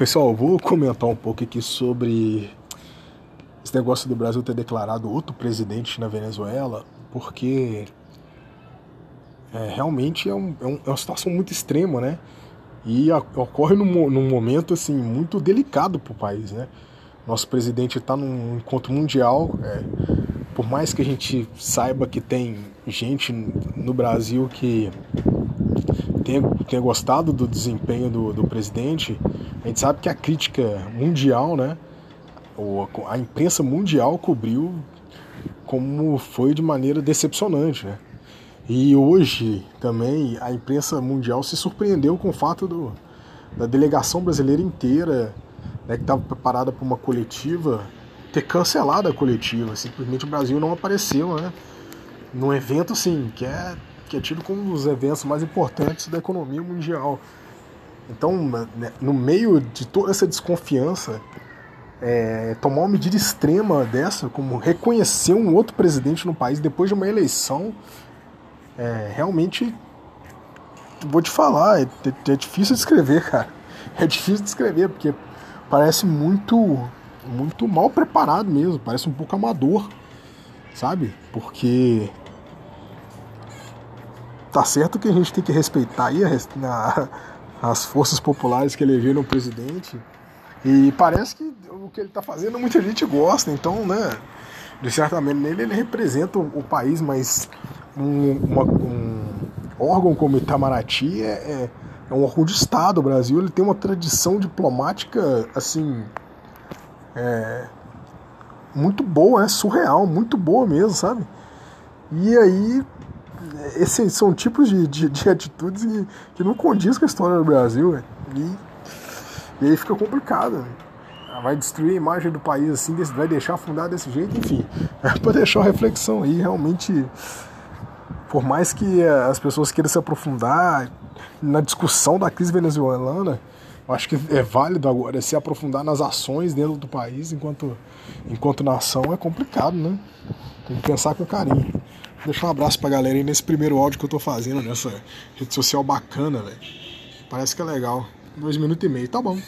Pessoal, vou comentar um pouco aqui sobre esse negócio do Brasil ter declarado outro presidente na Venezuela, porque é, realmente é, um, é, um, é, uma situação muito extrema, né? E a, ocorre num, num, momento assim muito delicado para o país, né? Nosso presidente está num encontro mundial, é, por mais que a gente saiba que tem gente no Brasil que tenha, tenha gostado do desempenho do, do presidente, a gente sabe que a crítica mundial, né? A imprensa mundial cobriu como foi de maneira decepcionante, né? E hoje também a imprensa mundial se surpreendeu com o fato do, da delegação brasileira inteira, né, que estava preparada para uma coletiva, ter cancelado a coletiva. Simplesmente o Brasil não apareceu, né? Num evento assim, que é que é tido como um dos eventos mais importantes da economia mundial. Então, né, no meio de toda essa desconfiança, é, tomar uma medida extrema dessa, como reconhecer um outro presidente no país depois de uma eleição, é, realmente, vou te falar, é, é, difícil de escrever, cara. É difícil de escrever, porque parece muito, muito mal preparado mesmo, parece um pouco amador, sabe? Porque tá certo que a gente tem que respeitar aí a, a, as forças populares que elegeram o presidente. E parece que o que ele está fazendo muita gente gosta, então, né? De certa maneira ele representa o, o país, mas um, uma, um, órgão como Itamaraty é, é, é, um órgão de Estado. O Brasil ele tem uma tradição diplomática assim é, muito boa, é surreal, muito boa mesmo, sabe? E aí esses são tipos de, de, de atitudes que, que, não condiz com a história do Brasil. E, e aí fica complicado. Vai destruir a imagem do país assim, vai deixar afundar desse jeito, enfim. É para deixar uma reflexão aí, realmente. Por mais que as pessoas queiram se aprofundar na discussão da crise venezuelana, acho que é válido agora se aprofundar nas ações dentro do país enquanto, enquanto nação é complicado, né? Tem que pensar com carinho. Deixar um abraço pra galera aí nesse primeiro áudio que eu tô fazendo nessa rede social bacana, velho. Parece que é legal. Dois minutos e meio, tá bom.